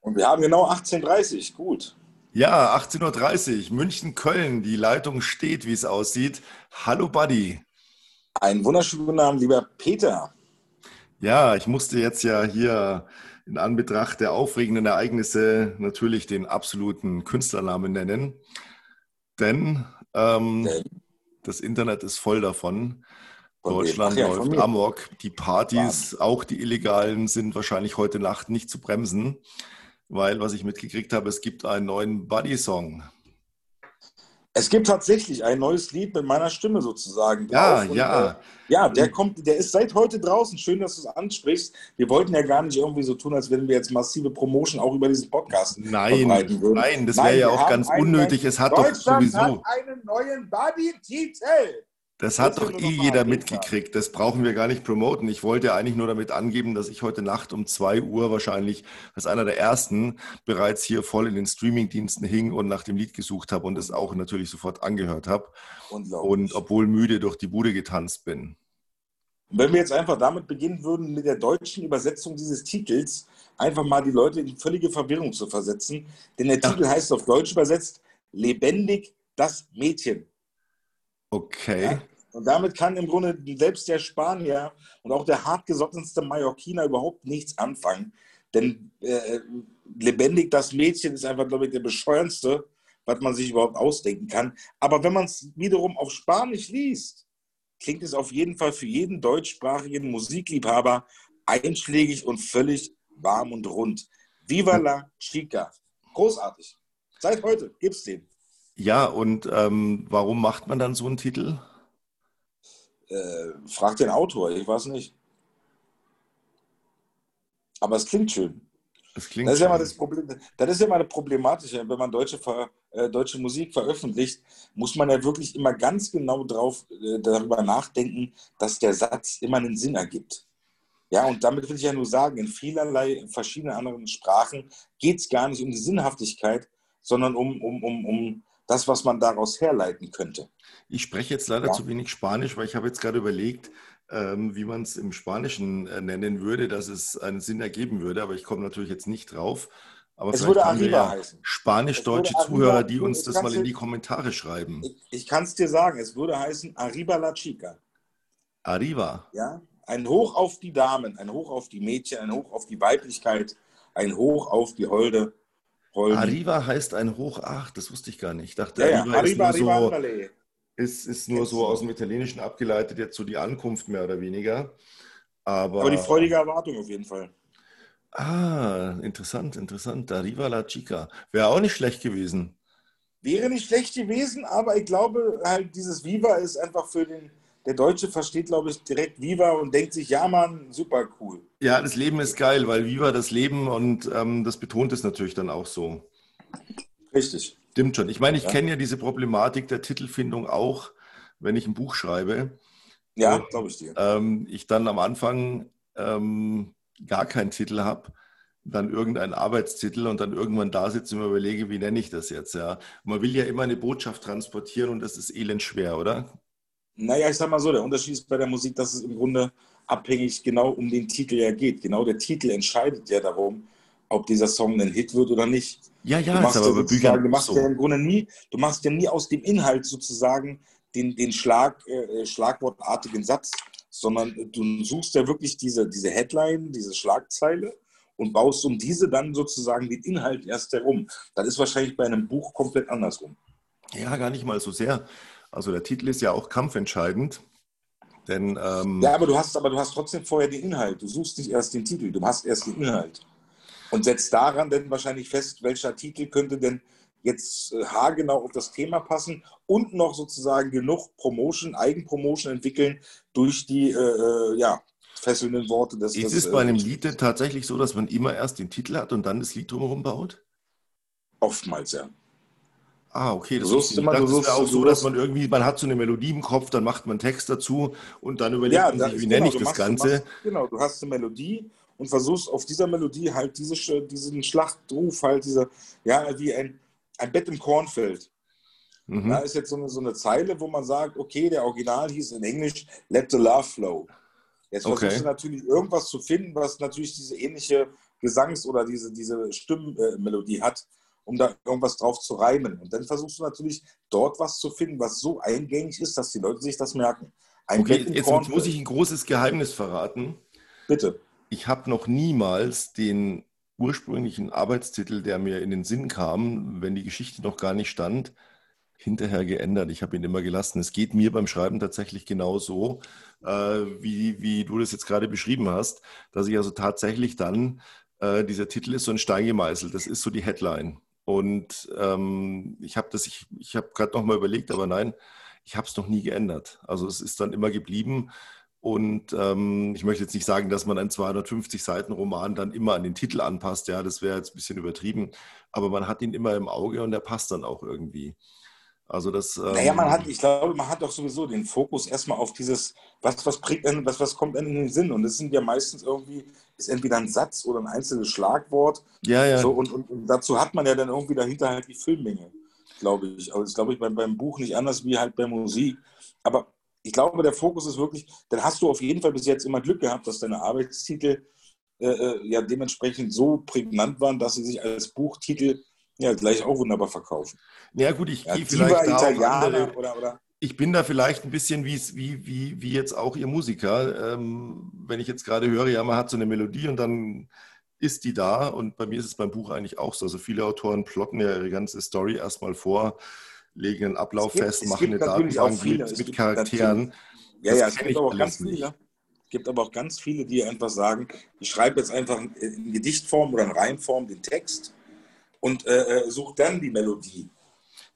Und wir haben genau 18.30 Uhr. Gut. Ja, 18.30 Uhr, München, Köln. Die Leitung steht, wie es aussieht. Hallo, Buddy. Einen wunderschönen guten Abend, lieber Peter. Ja, ich musste jetzt ja hier in Anbetracht der aufregenden Ereignisse natürlich den absoluten Künstlernamen nennen. Denn ähm, Denn? das Internet ist voll davon. Deutschland ja, läuft amok. Die Partys, auch die illegalen, sind wahrscheinlich heute Nacht nicht zu bremsen, weil, was ich mitgekriegt habe, es gibt einen neuen Buddy-Song. Es gibt tatsächlich ein neues Lied mit meiner Stimme sozusagen. Ja. Und, ja. Äh, ja, der kommt, der ist seit heute draußen. Schön, dass du es ansprichst. Wir wollten ja gar nicht irgendwie so tun, als wenn wir jetzt massive Promotion auch über diesen Podcast Nein, verbreiten würden. nein, das wäre ja auch ganz unnötig. Es hat doch sowieso, hat einen neuen Buddy-Titel. Das hat doch eh jeder mitgekriegt. Das brauchen wir gar nicht promoten. Ich wollte eigentlich nur damit angeben, dass ich heute Nacht um 2 Uhr wahrscheinlich als einer der ersten bereits hier voll in den Streamingdiensten hing und nach dem Lied gesucht habe und es auch natürlich sofort angehört habe. Und obwohl müde durch die Bude getanzt bin. Wenn wir jetzt einfach damit beginnen würden, mit der deutschen Übersetzung dieses Titels, einfach mal die Leute in völlige Verwirrung zu versetzen. Denn der Ja. Titel heißt auf Deutsch übersetzt Lebendig das Mädchen. Okay. Ja? Und damit kann im Grunde selbst der Spanier und auch der hartgesottenste Mallorquiner überhaupt nichts anfangen. Denn äh, lebendig das Mädchen ist einfach, glaube ich, der bescheuerndste, was man sich überhaupt ausdenken kann. Aber wenn man es wiederum auf Spanisch liest, klingt es auf jeden Fall für jeden deutschsprachigen Musikliebhaber einschlägig und völlig warm und rund. Viva la Chica. Großartig. Seit heute gibt's den. Ja, und ähm, warum macht man dann so einen Titel? Äh, frag den Autor, ich weiß nicht. Aber es klingt schön. Das klingt Das ist ja mal das Problem. Das ist ja mal das Problematische, wenn man deutsche, äh, deutsche Musik veröffentlicht, muss man ja wirklich immer ganz genau drauf, äh, darüber nachdenken, dass der Satz immer einen Sinn ergibt. Ja, und damit will ich ja nur sagen, in vielerlei verschiedenen anderen Sprachen geht es gar nicht um die Sinnhaftigkeit, sondern um, um, um, um das, was man daraus herleiten könnte. Ich spreche jetzt leider Ja. zu wenig Spanisch, weil ich habe jetzt gerade überlegt, ähm, wie man es im Spanischen äh, nennen würde, dass es einen Sinn ergeben würde, aber ich komme natürlich jetzt nicht drauf. Aber Es würde Arriba ja heißen. spanisch-deutsche Zuhörer, die uns das mal in die Kommentare schreiben. Ich, ich kann es dir sagen, es würde heißen Arriba la Chica. Arriba. Ja? Ein Hoch auf die Damen, ein Hoch auf die Mädchen, ein Hoch auf die Weiblichkeit, ein Hoch auf die Holde. Holden. Arriba heißt ein Hoch, ach, das wusste ich gar nicht. Ich dachte, ja. Arriba, Arriba, ist, nur arriba, so, ist, ist nur so aus dem Italienischen abgeleitet, jetzt so die Ankunft mehr oder weniger. Aber, Aber die freudige Erwartung auf jeden Fall. Ah, interessant, interessant. Arriba la Chica. Wäre auch nicht schlecht gewesen. Wäre nicht schlecht gewesen, aber ich glaube, halt dieses Viva ist einfach für den, der Deutsche versteht, glaube ich, direkt Viva und denkt sich, ja Mann, super cool. Ja, das Leben ist geil, weil Viva das Leben und ähm, das betont es natürlich dann auch so. Richtig. Stimmt schon. Ich meine, ich Ja. kenne ja diese Problematik der Titelfindung auch, wenn ich ein Buch schreibe. Ja, glaube ich dir. Ähm, ich dann am Anfang ähm, gar keinen Titel habe, dann irgendeinen Arbeitstitel und dann irgendwann da sitze und überlege, wie nenne ich das jetzt, ja. Man will ja immer eine Botschaft transportieren und das ist elend schwer, oder? Naja, ich sag mal so, der Unterschied ist bei der Musik, dass es im Grunde abhängig genau um den Titel ja geht. Genau der Titel entscheidet ja darum, ob dieser Song ein Hit wird oder nicht. Ja, ja, Du ist machst, aber ja bei sozusagen, Büchern du machst so. ja im Grunde nie, du machst ja nie aus dem Inhalt sozusagen den, den Schlag, äh, schlagwortartigen Satz, sondern du suchst ja wirklich diese, diese Headline, diese Schlagzeile und baust um diese dann sozusagen den Inhalt erst herum. Das ist wahrscheinlich bei einem Buch komplett andersrum. Ja, gar nicht mal so sehr. Also der Titel ist ja auch kampfentscheidend, denn ähm, Ja, aber du hast, aber du hast trotzdem vorher den Inhalt. Du suchst nicht erst den Titel, du hast erst den Inhalt. Und setzt daran dann wahrscheinlich fest, welcher Titel könnte denn jetzt äh, haargenau auf das Thema passen und noch sozusagen genug Promotion, Eigenpromotion entwickeln durch die äh, äh, ja, fesselnden Worte des ist es bei einem äh, Lied denn tatsächlich so, dass man immer erst den Titel hat und dann das Lied drumherum baut? Oftmals, ja. Ah, okay, das nicht. immer- es wäre suchst- auch so, dass man irgendwie, man hat so eine Melodie im Kopf, dann macht man Text dazu und dann überlegt Ja, man sich, ist- wie nenne ich das machst- Ganze. Machst, genau, du hast eine Melodie und versuchst auf dieser Melodie halt diese, diesen Schlachtruf, halt diese, ja, wie ein, ein Bett im Kornfeld. Mhm. Da ist jetzt so eine, so eine Zeile, wo man sagt, okay, der Original hieß in Englisch Let the Love Flow. Jetzt versuchst Okay. du natürlich irgendwas zu finden, was natürlich diese ähnliche Gesangs- oder diese, diese Stimmmelodie hat, um da irgendwas drauf zu reimen. Und dann versuchst du natürlich dort was zu finden, was so eingängig ist, dass die Leute sich das merken. Ein okay, jetzt muss ich ein großes Geheimnis verraten. Bitte. Ich habe noch niemals den ursprünglichen Arbeitstitel, der mir in den Sinn kam, wenn die Geschichte noch gar nicht stand, hinterher geändert. Ich habe ihn immer gelassen. Es geht mir beim Schreiben tatsächlich genauso, äh, wie, wie du das jetzt gerade beschrieben hast, dass ich also tatsächlich dann, äh, dieser Titel ist so ein Stein gemeißelt, das ist so die Headline. Und ähm, ich habe das, ich, ich habe gerade noch mal überlegt, aber nein, ich habe es noch nie geändert. Also es ist dann immer geblieben. Und ähm, ich möchte jetzt nicht sagen, dass man einen 250 Seiten Roman dann immer an den Titel anpasst. Ja, das wäre jetzt ein bisschen übertrieben. Aber man hat ihn immer im Auge und der passt dann auch irgendwie. Also das. Ähm, naja, man hat, ich glaube, man hat doch sowieso den Fokus erstmal auf dieses, was, was, prägt, was, was kommt in den Sinn? Und das sind ja meistens irgendwie, ist entweder ein Satz oder ein einzelnes Schlagwort. Ja, ja. So, und, und, und dazu hat man ja dann irgendwie dahinter halt die Filmmenge, glaube ich. Also das glaube ich beim, beim Buch nicht anders wie halt bei Musik. Aber ich glaube, der Fokus ist wirklich, dann hast du auf jeden Fall bis jetzt immer Glück gehabt, dass deine Arbeitstitel äh, äh ja dementsprechend so prägnant waren, dass sie sich als Buchtitel ja, gleich auch wunderbar verkaufen. Ja, gut, ich ja, gehe vielleicht da andere, oder, oder? Ich bin da vielleicht ein bisschen wie, wie, wie jetzt auch Ihr Musiker. Ähm, wenn ich jetzt gerade höre, ja, man hat so eine Melodie und dann ist die da. Und bei mir ist es beim Buch eigentlich auch so. Also viele Autoren plotten ja ihre ganze Story erstmal vor, legen einen Ablauf gibt, fest, machen eine Datenbank mit, mit Charakteren. Ja, ja, es gibt aber auch ganz viele. Es gibt aber auch ganz viele, die einfach sagen, ich schreibe jetzt einfach in Gedichtform oder in Reimform den Text und äh, äh, sucht dann die Melodie.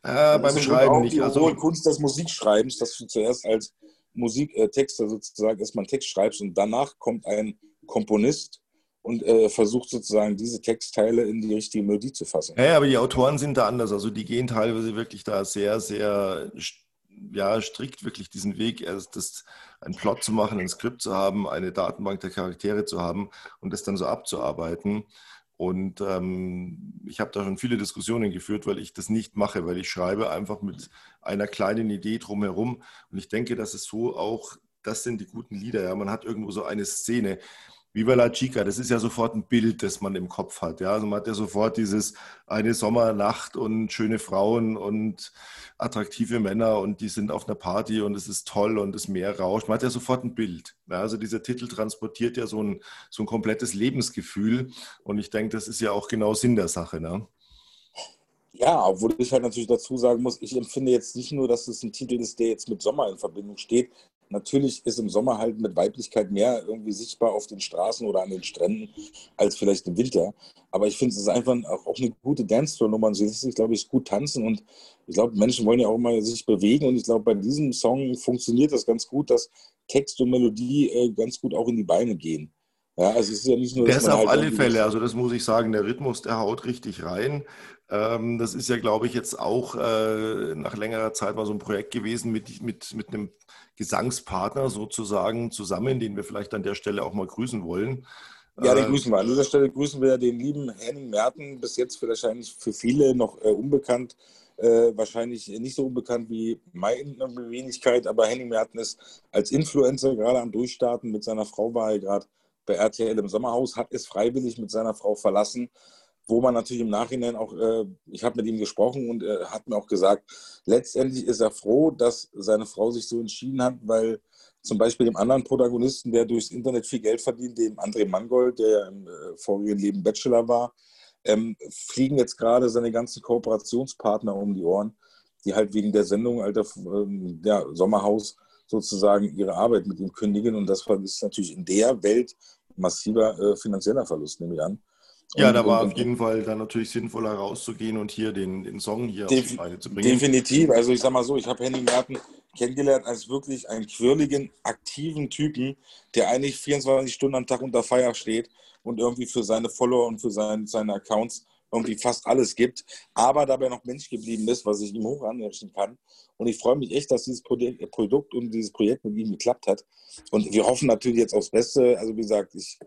Äh, beim Schreiben nicht. Die also, Kunst des Musikschreibens, dass du zuerst als Musiktexter sozusagen erstmal einen Text schreibst und danach kommt ein Komponist und äh, versucht sozusagen diese Textteile in die richtige Melodie zu fassen. Ja, aber die Autoren sind da anders. Also die gehen teilweise wirklich da sehr, sehr ja, strikt wirklich diesen Weg, erst das, einen Plot zu machen, ein Skript zu haben, eine Datenbank der Charaktere zu haben und das dann so abzuarbeiten. Und ähm, ich habe da schon viele Diskussionen geführt, weil ich das nicht mache, weil ich schreibe einfach mit einer kleinen Idee drumherum. Und ich denke, dass es so auch, das sind die guten Lieder. Ja, man hat irgendwo so eine Szene. Viva la Chica, das ist ja sofort ein Bild, das man im Kopf hat. Ja? Also man hat ja sofort dieses eine Sommernacht und schöne Frauen und attraktive Männer und die sind auf einer Party und es ist toll und das Meer rauscht. Man hat ja sofort ein Bild. Ja? Also dieser Titel transportiert ja so ein, so ein komplettes Lebensgefühl und ich denke, das ist ja auch genau Sinn der Sache. Ne? Ja, obwohl ich halt natürlich dazu sagen muss, ich empfinde jetzt nicht nur, dass es ein Titel ist, der jetzt mit Sommer in Verbindung steht, Natürlich ist im Sommer halt mit Weiblichkeit mehr irgendwie sichtbar auf den Straßen oder an den Stränden als vielleicht im Winter. Aber ich finde, es ist einfach auch eine gute Dancefloor-Nummer. Sie lässt sich, glaube ich, gut tanzen und ich glaube, Menschen wollen ja auch mal sich bewegen und ich glaube, bei diesem Song funktioniert das ganz gut, dass Text und Melodie äh, ganz gut auch in die Beine gehen. Ja, also es ist ja nicht nur. Der ist auf halt alle Fälle, also das muss ich sagen, der Rhythmus, der haut richtig rein. Ähm, das ist ja, glaube ich, jetzt auch äh, nach längerer Zeit mal so ein Projekt gewesen mit, mit, mit einem Gesangspartner sozusagen zusammen, den wir vielleicht an der Stelle auch mal grüßen wollen. Ja, den äh, grüßen wir. An dieser Stelle grüßen wir den lieben Henning Merten, bis jetzt wahrscheinlich für viele noch äh, unbekannt. Äh, wahrscheinlich nicht so unbekannt wie meine Wenigkeit, aber Henning Merten ist als Influencer gerade am Durchstarten. Mit seiner Frau war er gerade bei RTL im Sommerhaus, hat es freiwillig mit seiner Frau verlassen wo man natürlich im Nachhinein auch, äh, ich habe mit ihm gesprochen und er hat mir auch gesagt, letztendlich ist er froh, dass seine Frau sich so entschieden hat, weil zum Beispiel dem anderen Protagonisten, der durchs Internet viel Geld verdient, dem André Mangold, der ja im äh, vorigen Leben Bachelor war, ähm, fliegen jetzt gerade seine ganzen Kooperationspartner um die Ohren, die halt wegen der Sendung Alter ähm, ja, Sommerhaus sozusagen ihre Arbeit mit ihm kündigen. Und das ist natürlich in der Welt massiver äh, finanzieller Verlust, nehme ich an. Ja, da war auf jeden Fall dann natürlich sinnvoller rauszugehen und hier den, den Song hier auf die Beine zu bringen. Definitiv. Also ich sag mal so, ich habe Henning Merten kennengelernt als wirklich einen quirligen, aktiven Typen, der eigentlich 24 Stunden am Tag unter Feier steht und irgendwie für seine Follower und für sein, seine Accounts irgendwie fast alles gibt, aber dabei noch Mensch geblieben ist, was ich ihm hoch anrechnen kann. Und ich freue mich echt, dass dieses Produkt und dieses Projekt mit ihm geklappt hat. Und wir hoffen natürlich jetzt aufs Beste. Also wie gesagt, ich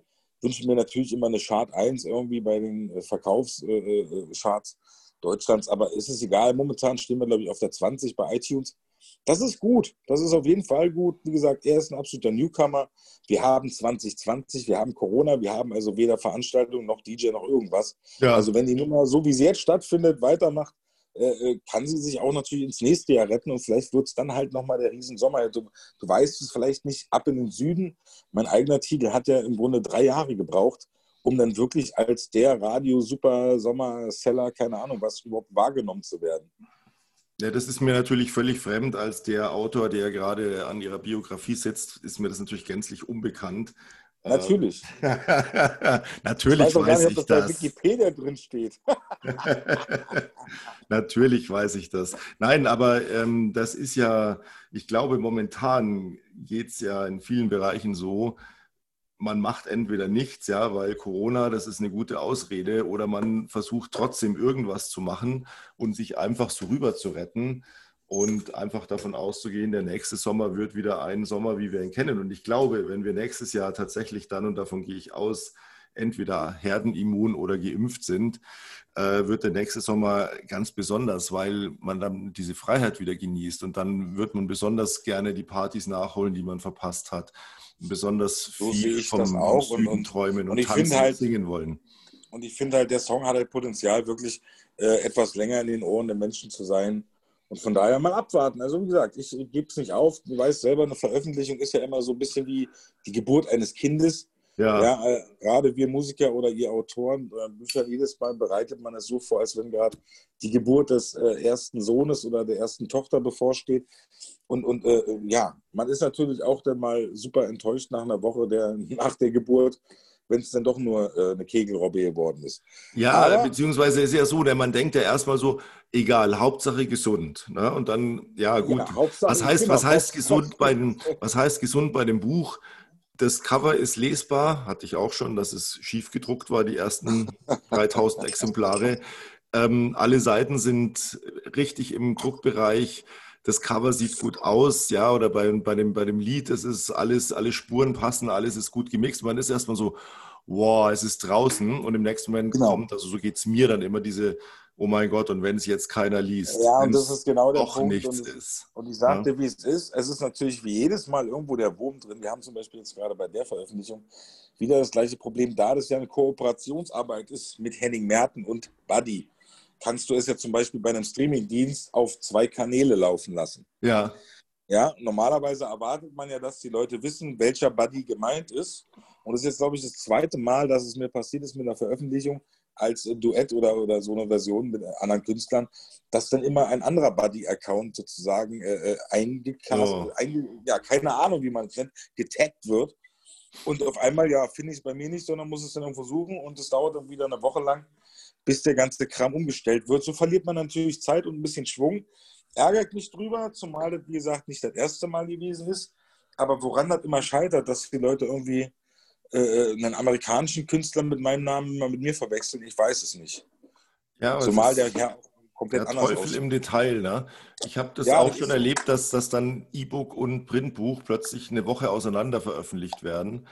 wünsche mir natürlich immer eine Chart 1 irgendwie bei den äh, Verkaufscharts äh, äh, Deutschlands, aber ist es egal. Momentan stehen wir, glaube ich, auf der 20 bei iTunes. Das ist gut. Das ist auf jeden Fall gut. Wie gesagt, er ist ein absoluter Newcomer. Wir haben 2020, wir haben Corona, wir haben also weder Veranstaltung noch DJ noch irgendwas. Ja. Also wenn die Nummer so wie sie jetzt stattfindet, weitermacht, äh, äh, kann sie sich auch natürlich ins nächste Jahr retten und vielleicht wird es dann halt nochmal der Riesensommer. Du, du weißt es vielleicht nicht ab in den Süden. Mein eigener Titel hat ja im Grunde drei Jahre gebraucht, um dann wirklich als der Radio-Super-Sommer-Seller, keine Ahnung was, überhaupt wahrgenommen zu werden. Ja, das ist mir natürlich völlig fremd. Als der Autor, der gerade an ihrer Biografie sitzt, ist mir das natürlich gänzlich unbekannt. Natürlich. Natürlich ich weiß, weiß nicht, ich das. Bei Wikipedia drin steht. Natürlich weiß ich das. Nein, aber ähm, das ist ja, ich glaube, momentan geht es ja in vielen Bereichen so, man macht entweder nichts, ja, weil Corona, das ist eine gute Ausrede, oder man versucht trotzdem irgendwas zu machen und sich einfach so rüber zu retten und einfach davon auszugehen, der nächste Sommer wird wieder ein Sommer, wie wir ihn kennen. Und ich glaube, wenn wir nächstes Jahr tatsächlich dann, und davon gehe ich aus, entweder herdenimmun oder geimpft sind, äh, wird der nächste Sommer ganz besonders, weil man dann diese Freiheit wieder genießt und dann wird man besonders gerne die Partys nachholen, die man verpasst hat besonders so viel vom, auch Süden und, träumen und, und tanzen halt, singen wollen. Und ich finde halt, der Song hat halt Potenzial, wirklich äh, etwas länger in den Ohren der Menschen zu sein. Und von daher mal abwarten. Also wie gesagt, ich gebe es nicht auf. Du weißt selber, eine Veröffentlichung ist ja immer so ein bisschen wie die Geburt eines Kindes. Ja. ja äh, gerade wir Musiker oder ihr Autoren, äh, Bücher, jedes Mal bereitet man es so vor, als wenn gerade die Geburt des äh, ersten Sohnes oder der ersten Tochter bevorsteht. Und, und äh, ja, man ist natürlich auch dann mal super enttäuscht nach einer Woche der, nach der Geburt, wenn es dann doch nur äh, eine Kegelrobbe geworden ist. Ja, Aber, beziehungsweise ist ja so, der man denkt ja erstmal so, egal, Hauptsache gesund. Ne? Und dann, ja gut, ja, was heißt, genau, was heißt gesund bei dem, was heißt gesund bei dem Buch? Das Cover ist lesbar, hatte ich auch schon, dass es schief gedruckt war, die ersten 3000 Exemplare. Ähm, alle Seiten sind richtig im Druckbereich. Das Cover sieht gut aus, ja, oder bei, bei, dem, bei dem Lied, es ist alles, alle Spuren passen, alles ist gut gemixt. Man ist erstmal so, wow, es ist draußen und im nächsten Moment genau. kommt, also so geht es mir dann immer diese oh mein Gott, und wenn es jetzt keiner liest. Ja, und das ist genau der Punkt. nichts und, ist. Und ich sagte, ja. wie es ist. Es ist natürlich wie jedes Mal irgendwo der Wurm drin. Wir haben zum Beispiel jetzt gerade bei der Veröffentlichung wieder das gleiche Problem, da das ja eine Kooperationsarbeit ist mit Henning Merten und Buddy. Kannst du es ja zum Beispiel bei einem Streamingdienst auf zwei Kanäle laufen lassen. Ja. Ja, normalerweise erwartet man ja, dass die Leute wissen, welcher Buddy gemeint ist. Und das ist jetzt, glaube ich, das zweite Mal, dass es mir passiert ist mit einer Veröffentlichung, als Duett oder, oder so eine Version mit anderen Künstlern, dass dann immer ein anderer Buddy-Account sozusagen äh, äh eingekast, oh. einge, ja, keine Ahnung, wie man es nennt, getaggt wird. Und auf einmal, ja, finde ich es bei mir nicht, sondern muss es dann irgendwo suchen und es dauert dann wieder eine Woche lang, bis der ganze Kram umgestellt wird. So verliert man natürlich Zeit und ein bisschen Schwung. Ärgert mich drüber, zumal das, wie gesagt, nicht das erste Mal gewesen ist. Aber woran das immer scheitert, dass die Leute irgendwie äh, einen amerikanischen Künstler mit meinem Namen mal mit mir verwechseln, ich weiß es nicht. Ja, Zumal der ja komplett der Teufel aussieht. im Detail. Ne? Ich habe das ja, auch schon erlebt, dass, dass dann E-Book und Printbuch plötzlich eine Woche auseinander veröffentlicht werden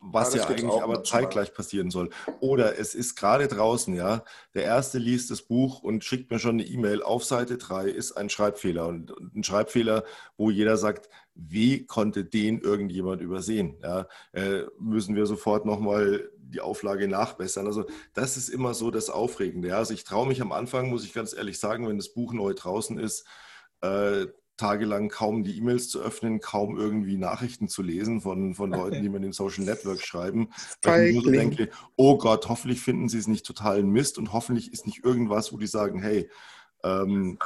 was ja, ja eigentlich aber zeitgleich passieren soll. Oder es ist gerade draußen, ja, der Erste liest das Buch und schickt mir schon eine E-Mail. Auf Seite 3 ist ein Schreibfehler und ein Schreibfehler, wo jeder sagt, wie konnte den irgendjemand übersehen? Ja, äh, müssen wir sofort nochmal die Auflage nachbessern. Also das ist immer so das Aufregende. Ja. Also ich traue mich am Anfang, muss ich ganz ehrlich sagen, wenn das Buch neu draußen ist, äh, tagelang kaum die E-Mails zu öffnen, kaum irgendwie Nachrichten zu lesen von, von Leuten, die mir in den Social Networks schreiben. Weil ich mir so denke, oh Gott, hoffentlich finden sie es nicht totalen Mist und hoffentlich ist nicht irgendwas, wo die sagen, hey, ähm,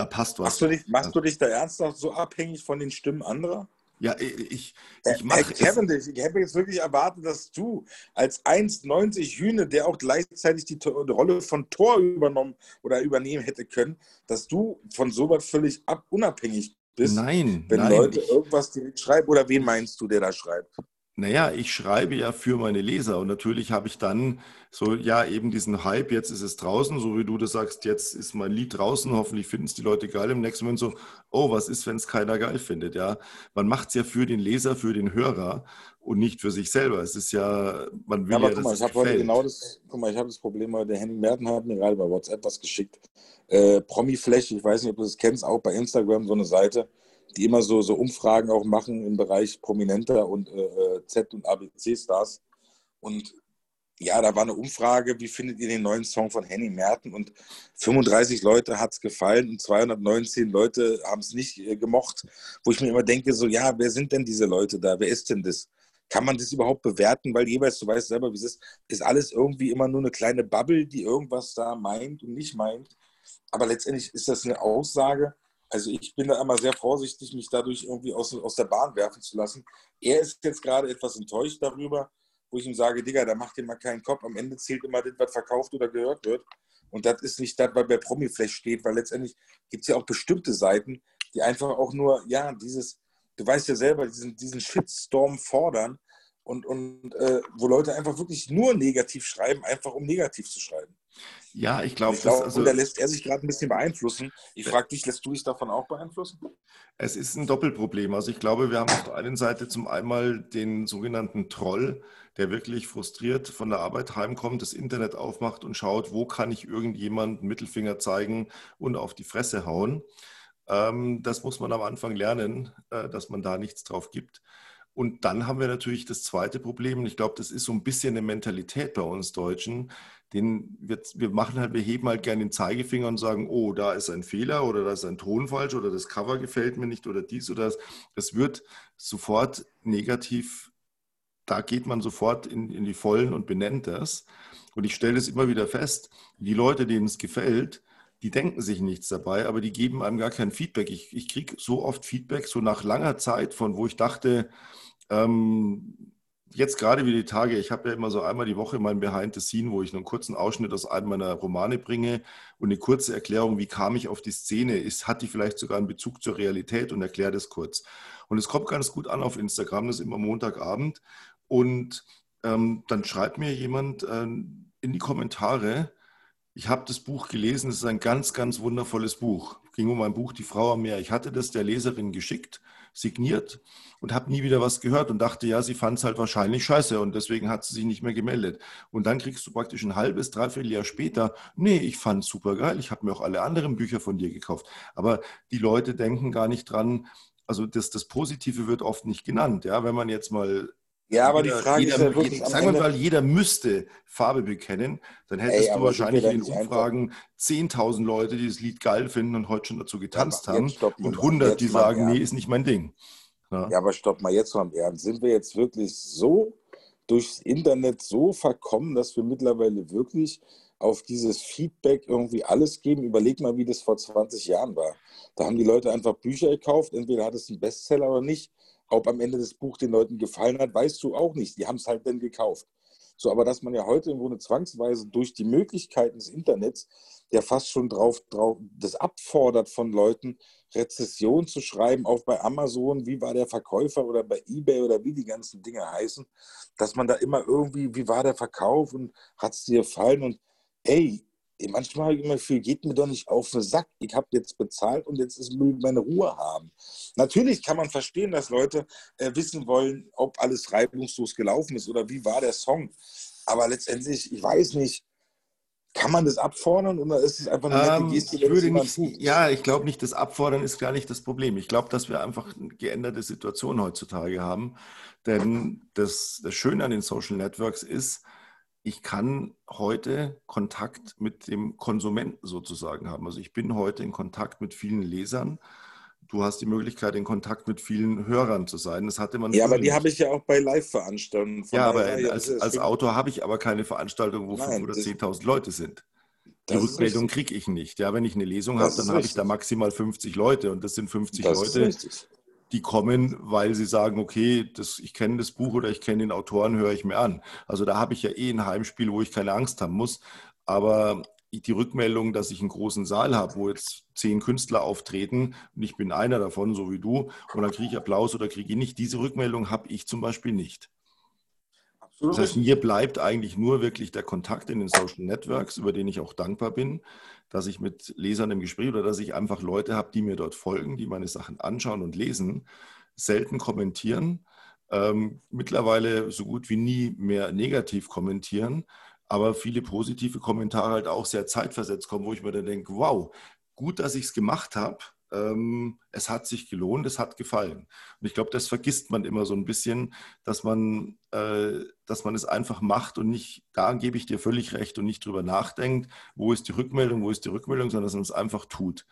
da passt was. Machst du, dich, machst du dich da ernsthaft so abhängig von den Stimmen anderer? Ja, ich, ich äh, mache Kevin, ich habe jetzt wirklich erwartet, dass du als 1,90 Hühne, der auch gleichzeitig die, Rolle von Tor übernommen oder übernehmen hätte können, dass du von sowas völlig ab, unabhängig bist. Nein, wenn nein, Leute irgendwas direkt schreiben. Oder wen meinst du, der da schreibt? Naja, ich schreibe ja für meine Leser und natürlich habe ich dann so, ja, eben diesen Hype, jetzt ist es draußen, so wie du das sagst, jetzt ist mein Lied draußen, hoffentlich finden es die Leute geil. Im nächsten Moment so, oh, was ist, wenn es keiner geil findet, ja? Man macht es ja für den Leser, für den Hörer und nicht für sich selber. Es ist ja, man will ja, aber ja, guck mal, ich habe heute genau das, guck mal, ich habe das Problem, weil der Henning Merten hat mir gerade bei WhatsApp was geschickt. Äh, Promi-Flash, ich weiß nicht, ob du das kennst, auch bei Instagram so eine Seite die immer so, so Umfragen auch machen im Bereich Prominenter und äh, äh Z- und ABC-Stars. Und ja, da war eine Umfrage, wie findet ihr den neuen Song von Henny Merten? Und 35 Leute hat es gefallen und 219 Leute haben es nicht äh, gemocht. Wo ich mir immer denke, so, ja, wer sind denn diese Leute da? Wer ist denn das? Kann man das überhaupt bewerten? Weil jeweils, du weißt selber, wie es ist, ist alles irgendwie immer nur eine kleine Bubble, die irgendwas da meint und nicht meint. Aber letztendlich ist das eine Aussage, also ich bin da immer sehr vorsichtig, mich dadurch irgendwie aus, aus der Bahn werfen zu lassen. Er ist jetzt gerade etwas enttäuscht darüber, wo ich ihm sage, Digga, da macht dir mal keinen Kopf. Am Ende zählt immer das, was verkauft oder gehört wird. Und das ist nicht das, was bei Promiflash steht, weil letztendlich gibt es ja auch bestimmte Seiten, die einfach auch nur, ja, dieses, du weißt ja selber, diesen, diesen Shitstorm fordern und, und äh, wo Leute einfach wirklich nur negativ schreiben, einfach um negativ zu schreiben. Ja, ich glaube, glaub, also, da lässt er sich gerade ein bisschen beeinflussen. Ich frage dich, lässt du dich davon auch beeinflussen? Es ist ein Doppelproblem. Also ich glaube, wir haben auf der einen Seite zum einen den sogenannten Troll, der wirklich frustriert von der Arbeit heimkommt, das Internet aufmacht und schaut, wo kann ich irgendjemanden Mittelfinger zeigen und auf die Fresse hauen. Ähm, das muss man am Anfang lernen, äh, dass man da nichts drauf gibt. Und dann haben wir natürlich das zweite Problem. Ich glaube, das ist so ein bisschen eine Mentalität bei uns Deutschen den wir, wir machen halt, wir heben halt gerne den Zeigefinger und sagen, oh, da ist ein Fehler oder da ist ein Ton falsch oder das Cover gefällt mir nicht oder dies oder das. Das wird sofort negativ, da geht man sofort in, in die Vollen und benennt das. Und ich stelle es immer wieder fest, die Leute, denen es gefällt, die denken sich nichts dabei, aber die geben einem gar kein Feedback. Ich, ich kriege so oft Feedback, so nach langer Zeit, von wo ich dachte, ähm, jetzt gerade wie die Tage, ich habe ja immer so einmal die Woche mein Behind the Scene, wo ich einen kurzen Ausschnitt aus einem meiner Romane bringe und eine kurze Erklärung, wie kam ich auf die Szene, ist, hat die vielleicht sogar einen Bezug zur Realität und erkläre das kurz. Und es kommt ganz gut an auf Instagram, das ist immer Montagabend. Und ähm, dann schreibt mir jemand äh, in die Kommentare, ich habe das Buch gelesen, es ist ein ganz, ganz wundervolles Buch. Es ging um mein Buch Die Frau am Meer. Ich hatte das der Leserin geschickt signiert und habe nie wieder was gehört und dachte, ja, sie fand es halt wahrscheinlich scheiße und deswegen hat sie sich nicht mehr gemeldet. Und dann kriegst du praktisch ein halbes, dreiviertel Jahr später, nee, ich fand es super geil, ich habe mir auch alle anderen Bücher von dir gekauft. Aber die Leute denken gar nicht dran, also das, das Positive wird oft nicht genannt. Ja, wenn man jetzt mal ja, aber jeder, die Frage jeder, ist ja wirklich. Sagen wir mal, jeder müsste Farbe bekennen, dann hättest Ey, du wahrscheinlich in den Umfragen 10.000 Leute, die das Lied geil finden und heute schon dazu getanzt ja, haben und 100, die sagen, nee, ist nicht mein Ding. Ja. ja, aber stopp mal jetzt mal im Ernst. Sind wir jetzt wirklich so durchs Internet so verkommen, dass wir mittlerweile wirklich auf dieses Feedback irgendwie alles geben? Überleg mal, wie das vor 20 Jahren war. Da haben die Leute einfach Bücher gekauft, entweder hat es einen Bestseller oder nicht ob am Ende das Buch den Leuten gefallen hat, weißt du auch nicht. Die haben es halt dann gekauft. So, aber dass man ja heute im Grunde zwangsweise durch die Möglichkeiten des Internets ja fast schon drauf, drauf das abfordert von Leuten, Rezession zu schreiben, auch bei Amazon, wie war der Verkäufer oder bei eBay oder wie die ganzen Dinge heißen, dass man da immer irgendwie, wie war der Verkauf und hat es dir gefallen und ey, manchmal habe ich immer viel, geht mir doch nicht auf den Sack. Ich habe jetzt bezahlt und jetzt ist meine Ruhe haben. Natürlich kann man verstehen, dass Leute äh, wissen wollen, ob alles reibungslos gelaufen ist oder wie war der Song. Aber letztendlich, ich weiß nicht, kann man das abfordern oder ist es einfach eine nette ähm, Geste? Ich würde nicht, ja, ich glaube nicht, das Abfordern ist gar nicht das Problem. Ich glaube, dass wir einfach eine geänderte Situation heutzutage haben. Denn das, das Schöne an den Social Networks ist, ich kann heute Kontakt mit dem Konsumenten sozusagen haben. Also ich bin heute in Kontakt mit vielen Lesern. Du hast die Möglichkeit, in Kontakt mit vielen Hörern zu sein. Das hatte man. Ja, aber die habe ich ja auch bei Live-Veranstaltungen. Ja, aber als, als Autor habe ich aber keine Veranstaltung, wo 5.000 oder 10.000 Leute sind. Die Rückmeldung kriege ich nicht. Ja, wenn ich eine Lesung habe, dann habe ich da maximal 50 Leute und das sind 50 das Leute, die kommen, weil sie sagen, okay, das, ich kenne das Buch oder ich kenne den Autoren, höre ich mir an. Also da habe ich ja eh ein Heimspiel, wo ich keine Angst haben muss. Aber die Rückmeldung, dass ich einen großen Saal habe, wo jetzt zehn Künstler auftreten und ich bin einer davon, so wie du, und dann kriege ich Applaus oder kriege ich nicht, diese Rückmeldung habe ich zum Beispiel nicht. Das heißt, mir bleibt eigentlich nur wirklich der Kontakt in den Social Networks, über den ich auch dankbar bin, dass ich mit Lesern im Gespräch oder dass ich einfach Leute habe, die mir dort folgen, die meine Sachen anschauen und lesen, selten kommentieren, ähm, mittlerweile so gut wie nie mehr negativ kommentieren, aber viele positive Kommentare halt auch sehr zeitversetzt kommen, wo ich mir dann denke, wow, gut, dass ich es gemacht habe ähm, es hat sich gelohnt, es hat gefallen. Und ich glaube, das vergisst man immer so ein bisschen, dass man, äh, dass man es einfach macht und nicht, da gebe ich dir völlig recht und nicht drüber nachdenkt, wo ist die Rückmeldung, wo ist die Rückmeldung, sondern dass man es einfach tut.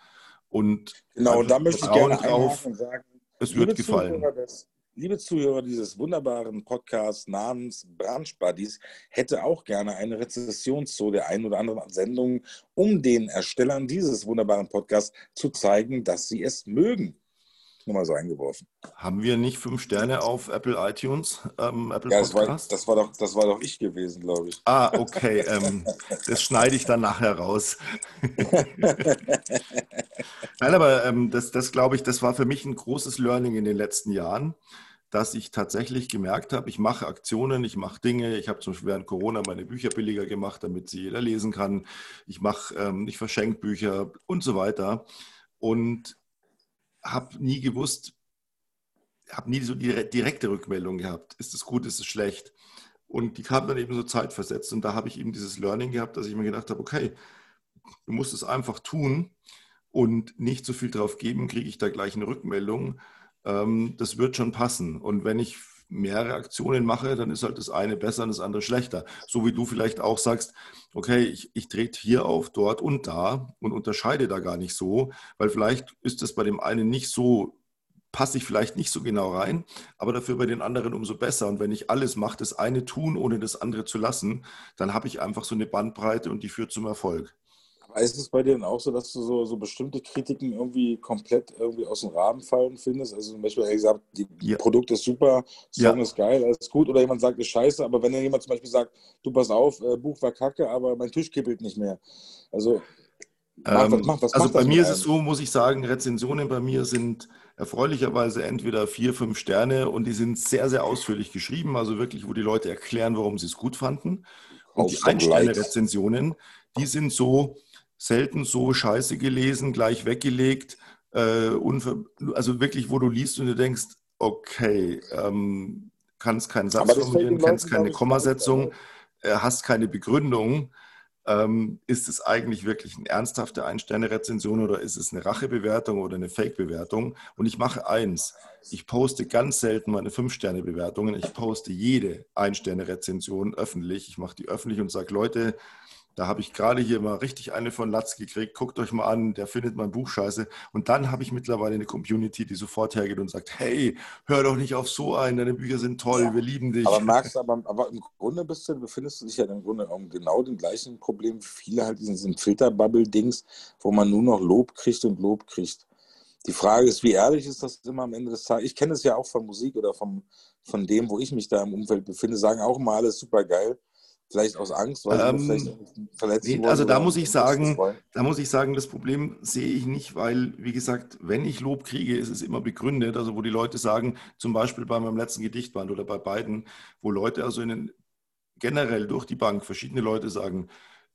Und genau, da möchte ich gerne drauf, sagen, es wird gefallen. Des, Liebe Zuhörer dieses wunderbaren Podcasts namens Branch Buddies hätte auch gerne eine Rezession zu der einen oder anderen Sendung, um den Erstellern dieses wunderbaren Podcasts zu zeigen, dass sie es mögen. Nur mal so eingeworfen. Haben wir nicht fünf Sterne auf Apple iTunes? Ähm, Apple ja, das war, das, war doch, das war doch ich gewesen, glaube ich. Ah, okay. Ähm, das schneide ich dann nachher raus. Nein, aber ähm, das, das glaube ich, das war für mich ein großes Learning in den letzten Jahren dass ich tatsächlich gemerkt habe, ich mache Aktionen, ich mache Dinge. Ich habe zum Beispiel während Corona meine Bücher billiger gemacht, damit sie jeder lesen kann. Ich mache, ähm, ich verschenke Bücher und so weiter. Und habe nie gewusst, habe nie so direkte Rückmeldung gehabt. Ist es gut, ist es schlecht? Und die kam dann eben so zeitversetzt. Und da habe ich eben dieses Learning gehabt, dass ich mir gedacht habe, okay, du musst es einfach tun und nicht so viel drauf geben, kriege ich da gleich eine Rückmeldung ähm, das wird schon passen. Und wenn ich mehrere Aktionen mache, dann ist halt das eine besser und das andere schlechter. So wie du vielleicht auch sagst, okay, ich, ich trete hier auf, dort und da und unterscheide da gar nicht so, weil vielleicht ist das bei dem einen nicht so, passe ich vielleicht nicht so genau rein, aber dafür bei den anderen umso besser. Und wenn ich alles mache, das eine tun, ohne das andere zu lassen, dann habe ich einfach so eine Bandbreite und die führt zum Erfolg. Ist es bei dir dann auch so, dass du so, so bestimmte Kritiken irgendwie komplett irgendwie aus dem Rahmen fallen findest? Also zum Beispiel, er gesagt, die ja. Produkt ist super, Song ja. ist geil, alles gut. Oder jemand sagt, ist scheiße, aber wenn dann jemand zum Beispiel sagt, du pass auf, äh, Buch war kacke, aber mein Tisch kippelt nicht mehr. Also, mach, ähm, mach, also bei mir ist es so, muss ich sagen, Rezensionen bei mir sind erfreulicherweise entweder vier, fünf Sterne und die sind sehr, sehr ausführlich geschrieben. Also wirklich, wo die Leute erklären, warum sie es gut fanden. Und die Ein-Sterne-Rezensionen, die sind so, selten so scheiße gelesen, gleich weggelegt. Äh, also wirklich, wo du liest und du denkst, okay, ähm, kannst keinen Satz formulieren, kennst keine Kommasetzung, äh, hast keine Begründung. Ähm, ist es eigentlich wirklich eine ernsthafte Ein-Sterne-Rezension oder ist es eine Rachebewertung oder eine Fake-Bewertung? Und ich mache eins, ich poste ganz selten meine Fünf-Sterne-Bewertungen, ich poste jede Ein-Sterne-Rezension öffentlich. Ich mache die öffentlich und sage, Leute, da habe ich gerade hier mal richtig eine von Latz gekriegt. Guckt euch mal an, der findet mein Buch scheiße. Und dann habe ich mittlerweile eine Community, die sofort hergeht und sagt, hey, hör doch nicht auf so ein, deine Bücher sind toll, ja. wir lieben dich. Aber merkst aber, aber im Grunde bist du, befindest du dich ja im Grunde genau dem gleichen Problem wie viele halt diesen Filterbubble-Dings, wo man nur noch Lob kriegt und Lob kriegt. Die Frage ist, wie ehrlich ist das immer am Ende des Tages? Ich kenne es ja auch von Musik oder vom, von dem, wo ich mich da im Umfeld befinde, sagen auch immer alles super geil. Vielleicht aus Angst, weil ähm, vielleicht verletzt nee, Also da muss ich sagen, da muss ich sagen, das Problem sehe ich nicht, weil, wie gesagt, wenn ich Lob kriege, ist es immer begründet. Also wo die Leute sagen, zum Beispiel bei meinem letzten Gedichtband oder bei beiden, wo Leute also in den, generell durch die Bank, verschiedene Leute sagen,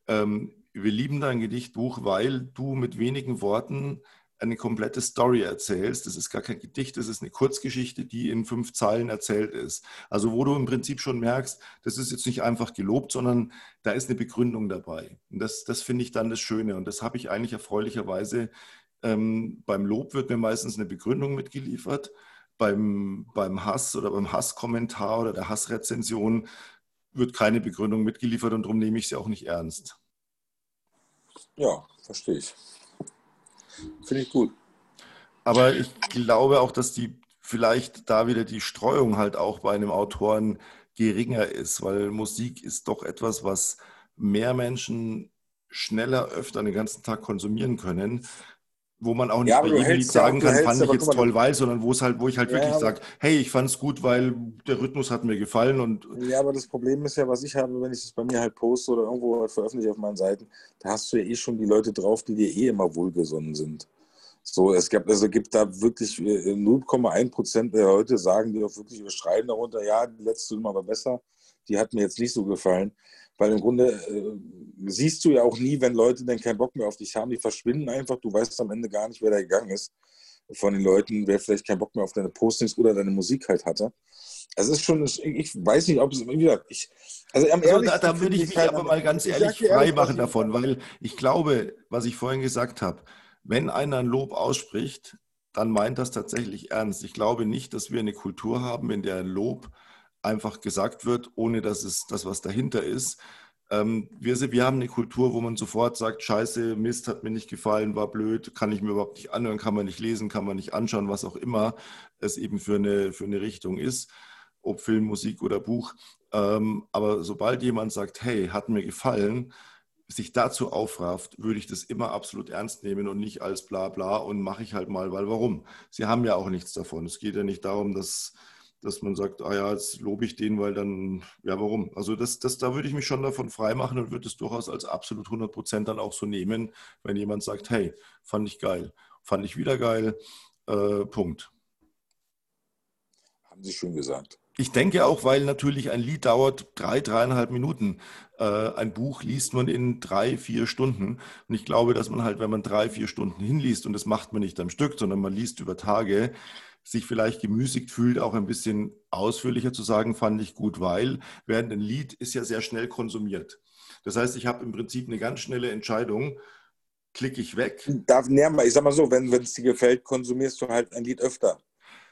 ähm, wir lieben dein Gedichtbuch, weil du mit wenigen Worten eine komplette Story erzählst. Das ist gar kein Gedicht, das ist eine Kurzgeschichte, die in fünf Zeilen erzählt ist. Also wo du im Prinzip schon merkst, das ist jetzt nicht einfach gelobt, sondern da ist eine Begründung dabei. Und das, das finde ich dann das Schöne. Und das habe ich eigentlich erfreulicherweise. Ähm, beim Lob wird mir meistens eine Begründung mitgeliefert. Beim, beim Hass oder beim Hasskommentar oder der Hassrezension wird keine Begründung mitgeliefert und darum nehme ich sie auch nicht ernst. Ja, verstehe ich. Finde ich gut. Aber ich glaube auch, dass die vielleicht da wieder die Streuung halt auch bei einem Autoren geringer ist, weil Musik ist doch etwas, was mehr Menschen schneller, öfter den ganzen Tag konsumieren können wo man auch nicht ja, bei jedem Lied sagen kann, fand ich jetzt toll, weil, sondern wo es halt, wo ich halt ja, wirklich sage, hey, ich fand es gut, weil der Rhythmus hat mir gefallen und. Ja, aber das Problem ist ja, was ich habe, wenn ich das bei mir halt poste oder irgendwo halt veröffentliche auf meinen Seiten, da hast du ja eh schon die Leute drauf, die dir eh immer wohlgesonnen sind. So, es gibt, also gibt da wirklich 0,1 äh, Prozent der Leute sagen, die auch wirklich überschreien darunter, ja, die letzte Nummer war besser. die hat mir jetzt nicht so gefallen. Weil im Grunde äh, siehst du ja auch nie, wenn Leute dann keinen Bock mehr auf dich haben, die verschwinden einfach. Du weißt am Ende gar nicht, wer da gegangen ist von den Leuten, wer vielleicht keinen Bock mehr auf deine Postings oder deine Musik halt hatte. Es ist schon, ich weiß nicht, ob es, wie gesagt, ich, also, also da, da würde ich mich aber mal ganz ehrlich frei machen davon, weil ich glaube, was ich vorhin gesagt habe, wenn einer ein Lob ausspricht, dann meint das tatsächlich ernst. Ich glaube nicht, dass wir eine Kultur haben, in der ein Lob einfach gesagt wird, ohne dass es das, was dahinter ist. Ähm, wir, wir haben eine Kultur, wo man sofort sagt, scheiße, Mist, hat mir nicht gefallen, war blöd, kann ich mir überhaupt nicht anhören, kann man nicht lesen, kann man nicht anschauen, was auch immer es eben für eine, für eine Richtung ist, ob Film, Musik oder Buch. Ähm, aber sobald jemand sagt, hey, hat mir gefallen, sich dazu aufrafft, würde ich das immer absolut ernst nehmen und nicht als bla bla und mache ich halt mal, weil warum? Sie haben ja auch nichts davon. Es geht ja nicht darum, dass dass man sagt, ah ja, jetzt lobe ich den, weil dann, ja, warum? Also das, das, da würde ich mich schon davon freimachen und würde es durchaus als absolut 100 Prozent dann auch so nehmen, wenn jemand sagt, hey, fand ich geil, fand ich wieder geil, äh, Punkt. Haben Sie schon gesagt. Ich denke auch, weil natürlich ein Lied dauert drei, dreieinhalb Minuten. Äh, ein Buch liest man in drei, vier Stunden. Und ich glaube, dass man halt, wenn man drei, vier Stunden hinliest, und das macht man nicht am Stück, sondern man liest über Tage, sich vielleicht gemüßigt fühlt, auch ein bisschen ausführlicher zu sagen, fand ich gut, weil während ein Lied ist ja sehr schnell konsumiert. Das heißt, ich habe im Prinzip eine ganz schnelle Entscheidung, klicke ich weg. Darf, ich sag mal so, wenn es dir gefällt, konsumierst du halt ein Lied öfter.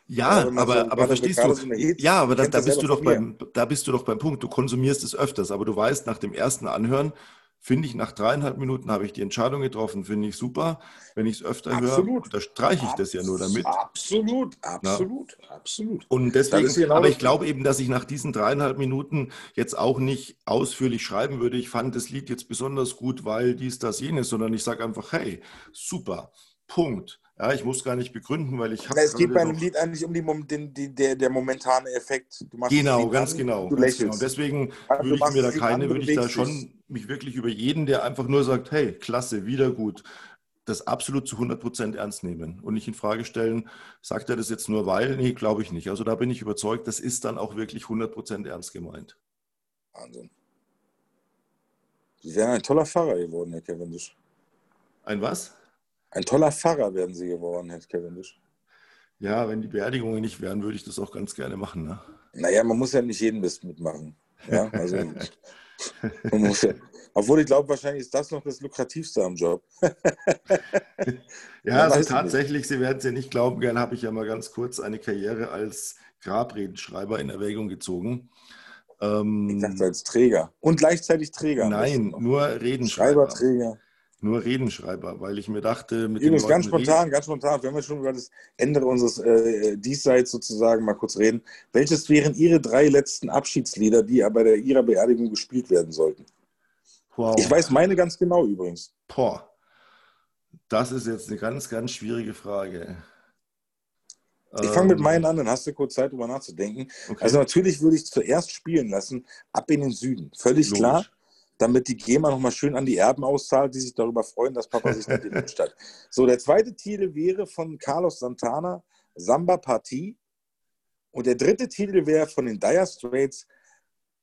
Ja, aber, so, aber verstehst du? So Hit, ja, aber da, da bist du doch beim, da bist du doch beim Punkt. Du konsumierst es öfters, aber du weißt nach dem ersten Anhören, Finde ich, nach dreieinhalb Minuten habe ich die Entscheidung getroffen, finde ich super. Wenn ich es öfter absolut. höre, da streiche ich das ja nur damit. Absolut, absolut, Na? absolut. Und deswegen, genau aber ich glaube eben, dass ich nach diesen dreieinhalb Minuten jetzt auch nicht ausführlich schreiben würde, ich fand das Lied jetzt besonders gut, weil dies, das, jenes, sondern ich sage einfach, hey, super, Punkt. Ja, ich muss gar nicht begründen, weil ich habe. Es geht bei einem Lied eigentlich um die, den, die, der, der momentane Effekt. genau, ganz an, genau. Du ganz genau. Deswegen also würde ich mir da keine, würde ich da schon mich wirklich über jeden, der einfach nur sagt, hey, klasse, wieder gut, das absolut zu 100 Prozent ernst nehmen und nicht in Frage stellen, sagt er das jetzt nur weil? Nee, glaube ich nicht. Also da bin ich überzeugt, das ist dann auch wirklich 100 Prozent ernst gemeint. Wahnsinn. Sie wären ein toller Fahrer geworden, Herr Cavendish. Ein was? Ein toller Pfarrer werden Sie geworden, Herr Cavendish. Ja, wenn die Beerdigungen nicht wären, würde ich das auch ganz gerne machen. Ne? Naja, man muss ja nicht jeden Mist mitmachen. Ja, also, ja, obwohl ich glaube, wahrscheinlich ist das noch das lukrativste am Job. ja, also tatsächlich, Sie werden es ja nicht glauben, gern habe ich ja mal ganz kurz eine Karriere als Grabredenschreiber in Erwägung gezogen. Ähm, ich dachte als Träger. Und gleichzeitig Träger. Nein, nur Redenschreiber. Schreiberträger nur Redenschreiber, weil ich mir dachte, mit Übrigens, ganz spontan, ganz spontan, wenn wir schon über das Ende unseres äh, Diesseits sozusagen mal kurz reden. Welches wären Ihre drei letzten Abschiedslieder, die bei der, Ihrer Beerdigung gespielt werden sollten? Wow. Ich weiß meine ganz genau übrigens. Boah, das ist jetzt eine ganz, ganz schwierige Frage. Ich fange mit ähm, meinen an, dann hast du kurz Zeit, darüber nachzudenken. Okay. Also natürlich würde ich zuerst spielen lassen, ab in den Süden. Völlig Logisch. klar damit die GEMA nochmal schön an die Erben auszahlt, die sich darüber freuen, dass Papa sich nicht gewünscht hat. So, der zweite Titel wäre von Carlos Santana, Samba Partie. Und der dritte Titel wäre von den Dire Straits,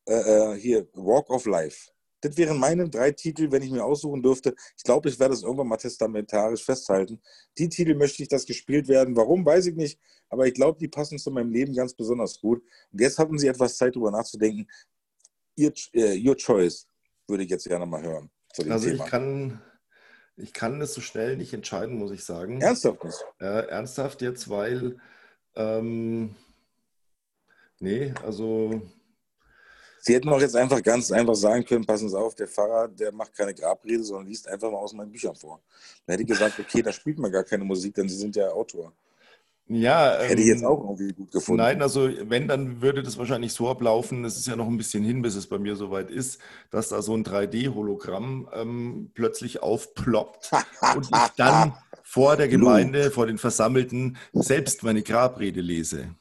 äh, äh, hier, Walk of Life. Das wären meine drei Titel, wenn ich mir aussuchen dürfte. Ich glaube, ich werde das irgendwann mal testamentarisch festhalten. Die Titel möchte ich, dass gespielt werden. Warum, weiß ich nicht. Aber ich glaube, die passen zu meinem Leben ganz besonders gut. Und jetzt hatten Sie etwas Zeit, darüber nachzudenken. Your, uh, your choice würde ich jetzt gerne mal hören. also Thema. ich kann, ich kann das so schnell nicht entscheiden, muss ich sagen. Ernsthaft nicht? Ja, ernsthaft jetzt, weil ähm, nee, also Sie hätten auch jetzt einfach ganz einfach sagen können, passen Sie auf, der Pfarrer, der macht keine Grabrede, sondern liest einfach mal aus meinen Büchern vor. Dann hätte ich gesagt, okay, da spielt man gar keine Musik, denn Sie sind ja Autor. Ja, hätte ich jetzt ähm, auch irgendwie gut gefunden. Nein, also wenn, dann würde das wahrscheinlich so ablaufen, es ist ja noch ein bisschen hin, bis es bei mir soweit ist, dass da so ein 3D-Hologramm ähm, plötzlich aufploppt und ich dann vor der Gemeinde, vor den Versammelten selbst meine Grabrede lese.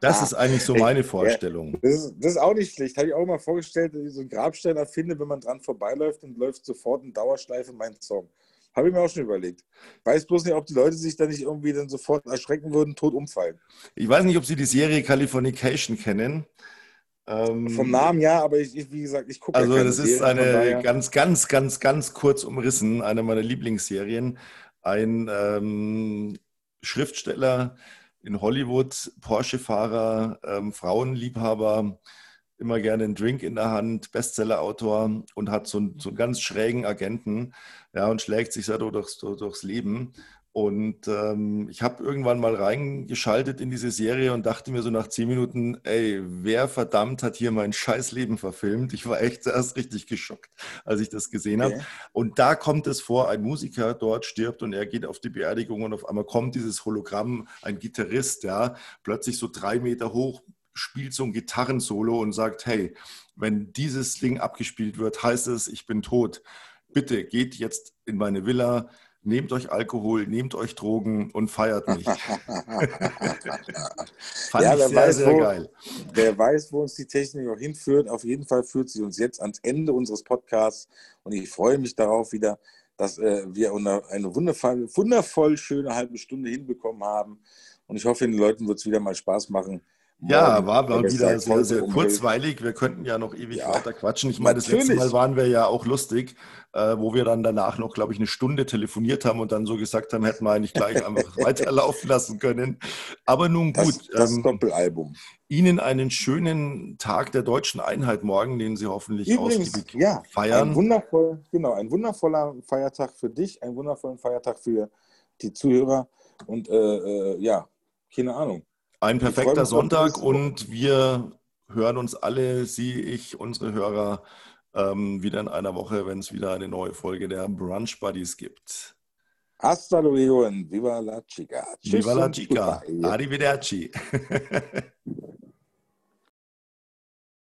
Das ist eigentlich so meine Vorstellung. Das ist, das ist auch nicht schlecht. Habe ich auch mal vorgestellt, dass ich so einen Grabstein erfinde, wenn man dran vorbeiläuft und läuft sofort in Dauerschleife mein Song. Habe ich mir auch schon überlegt. Weiß bloß nicht, ob die Leute sich da nicht irgendwie dann sofort erschrecken würden, tot umfallen. Ich weiß nicht, ob Sie die Serie Californication kennen. Ähm, Vom Namen ja, aber ich, ich wie gesagt, ich gucke. Also ja das ist Serien, eine ganz, ganz, ganz, ganz kurz umrissen, eine meiner Lieblingsserien. Ein ähm, Schriftsteller in Hollywood, Porsche-Fahrer, ähm, Frauenliebhaber, immer gerne einen Drink in der Hand, Bestseller-Autor und hat so einen, so einen ganz schrägen Agenten ja, und schlägt sich so durchs, durchs Leben. Und ähm, ich habe irgendwann mal reingeschaltet in diese Serie und dachte mir so nach zehn Minuten, ey, wer verdammt hat hier mein Scheißleben verfilmt? Ich war echt erst richtig geschockt, als ich das gesehen habe. Okay. Und da kommt es vor, ein Musiker dort stirbt und er geht auf die Beerdigung und auf einmal kommt dieses Hologramm, ein Gitarrist, ja, plötzlich so drei Meter hoch, spielt so ein Gitarrensolo und sagt, hey, wenn dieses Ding abgespielt wird, heißt es, ich bin tot. Bitte geht jetzt in meine Villa, nehmt euch Alkohol, nehmt euch Drogen und feiert mich. Fand ja, ich sehr, weiß, sehr wo, geil. Wer weiß, wo uns die Technik auch hinführt. Auf jeden Fall führt sie uns jetzt ans Ende unseres Podcasts und ich freue mich darauf wieder, dass äh, wir eine wundervoll, wundervoll schöne halbe Stunde hinbekommen haben. Und ich hoffe, den Leuten wird es wieder mal Spaß machen, ja, war, war wieder sehr, sehr kurzweilig. Wir könnten ja noch ewig ja, weiter quatschen. Ich meine, das letzte Mal waren wir ja auch lustig, äh, wo wir dann danach noch, glaube ich, eine Stunde telefoniert haben und dann so gesagt haben, hätten wir eigentlich gleich einfach weiterlaufen lassen können. Aber nun gut. Das, das ähm, Doppelalbum. Ihnen einen schönen Tag der deutschen Einheit morgen, den Sie hoffentlich Übrigens, ausgiebig ja, feiern. Ein wundervoll, genau, ein wundervoller Feiertag für dich, ein wundervoller Feiertag für die Zuhörer und äh, äh, ja, keine Ahnung. Ein perfekter Sonntag und wir hören uns alle, Sie, ich, unsere Hörer, ähm, wieder in einer Woche, wenn es wieder eine neue Folge der Brunch Buddies gibt. Hasta luego und viva la chica. Viva la chica. Arrivederci.